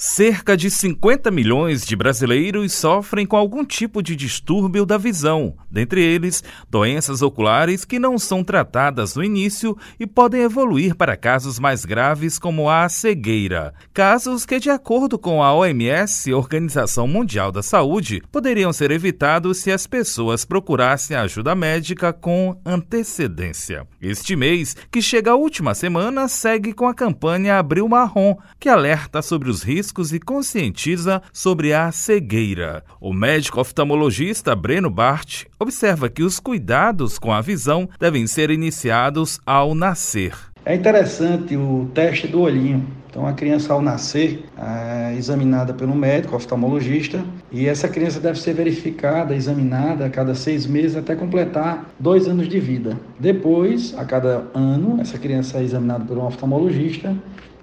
Cerca de 50 milhões de brasileiros sofrem com algum tipo de distúrbio da visão, dentre eles, doenças oculares que não são tratadas no início e podem evoluir para casos mais graves como a cegueira. Casos que, de acordo com a OMS, Organização Mundial da Saúde, poderiam ser evitados se as pessoas procurassem ajuda médica com antecedência. Este mês, que chega à última semana, segue com a campanha Abril Marrom, que alerta sobre os riscos riscos e conscientiza sobre a cegueira. O médico oftalmologista Breno Bart observa que os cuidados com a visão devem ser iniciados ao nascer. É interessante o teste do olhinho. Então, a criança, ao nascer, é examinada pelo médico oftalmologista e essa criança deve ser verificada, examinada a cada seis meses até completar dois anos de vida. Depois, a cada ano, essa criança é examinada por um oftalmologista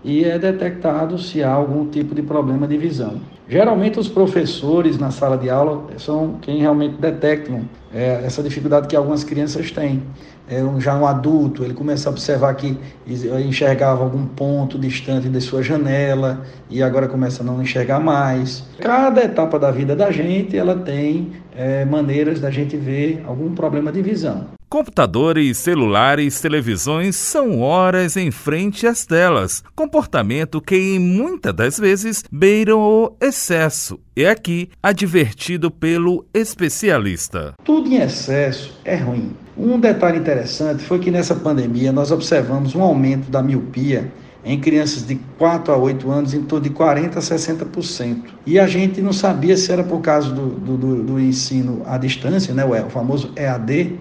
e é detectado se há algum tipo de problema de visão. Geralmente os professores na sala de aula são quem realmente detectam é, essa dificuldade que algumas crianças têm. É, um, já um adulto, ele começa a observar que enxergava algum ponto distante de sua janela e agora começa a não enxergar mais. Cada etapa da vida da gente, ela tem é, maneiras da gente ver algum problema de visão. Computadores, celulares, televisões são horas em frente às telas, comportamento que em muitas das vezes beiram o excesso. E aqui advertido pelo especialista. Tudo em excesso é ruim. Um detalhe interessante foi que nessa pandemia nós observamos um aumento da miopia em crianças de 4 a 8 anos em torno de 40% a 60%. E a gente não sabia se era por causa do, do, do ensino à distância, né, o famoso EAD,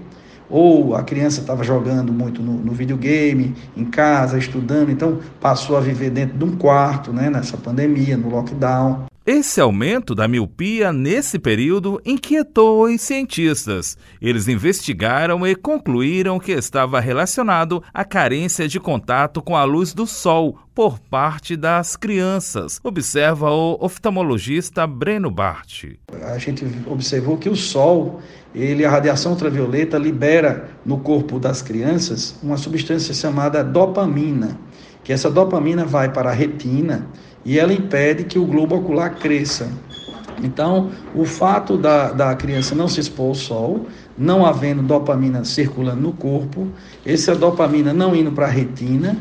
ou a criança estava jogando muito no, no, videogame, em casa, estudando, então passou a viver dentro de um quarto, né, nessa pandemia, no lockdown. Esse aumento da miopia nesse período inquietou os cientistas. Eles investigaram e concluíram que estava relacionado à carência de contato com a luz do sol por parte das crianças, observa o oftalmologista Breno Bart. A gente observou que o sol, ele a radiação ultravioleta libera no corpo das crianças uma substância chamada dopamina, que essa dopamina vai para a retina e ela impede que o globo ocular cresça. Então, o fato da, da criança não se expor ao sol, não havendo dopamina circulando no corpo, essa dopamina não indo para a retina,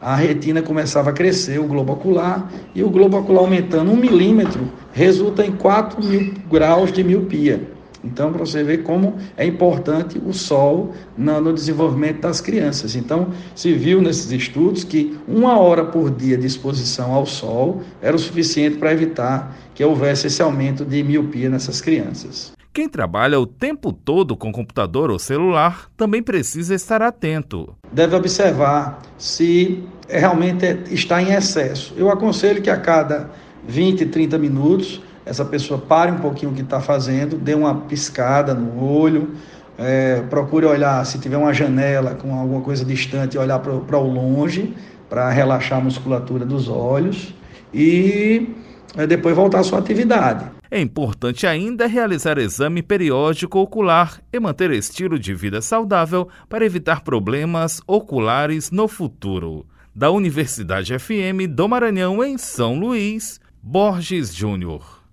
a retina começava a crescer, o globo ocular, e o globo ocular aumentando um milímetro, resulta em 4 mil graus de miopia. Então, para você ver como é importante o sol no, desenvolvimento das crianças. Então, se viu nesses estudos que uma hora por dia de exposição ao sol era o suficiente para evitar que houvesse esse aumento de miopia nessas crianças. Quem trabalha o tempo todo com computador ou celular também precisa estar atento. Deve observar se realmente está em excesso. Eu aconselho que a cada 20, 30 minutos essa pessoa pare um pouquinho o que está fazendo, dê uma piscada no olho, é, procure olhar, se tiver uma janela com alguma coisa distante, olhar para o longe, para relaxar a musculatura dos olhos e é, depois voltar à sua atividade. É importante ainda realizar exame periódico ocular e manter estilo de vida saudável para evitar problemas oculares no futuro. Da Universidade FM do Maranhão, em São Luís, Borges Júnior.